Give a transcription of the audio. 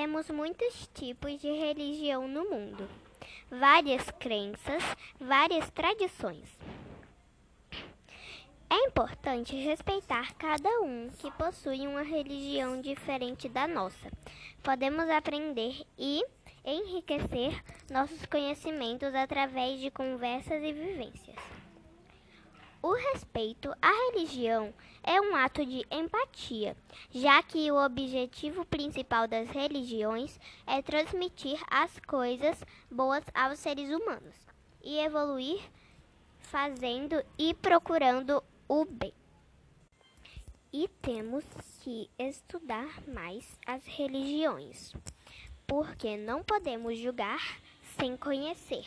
Temos muitos tipos de religião no mundo, várias crenças, várias tradições. É importante respeitar cada um que possui uma religião diferente da nossa. Podemos aprender e enriquecer nossos conhecimentos através de conversas e vivências. O respeito à religião é um ato de empatia, já que o objetivo principal das religiões é transmitir as coisas boas aos seres humanos e evoluir fazendo e procurando o bem. E temos que estudar mais as religiões, porque não podemos julgar sem conhecer.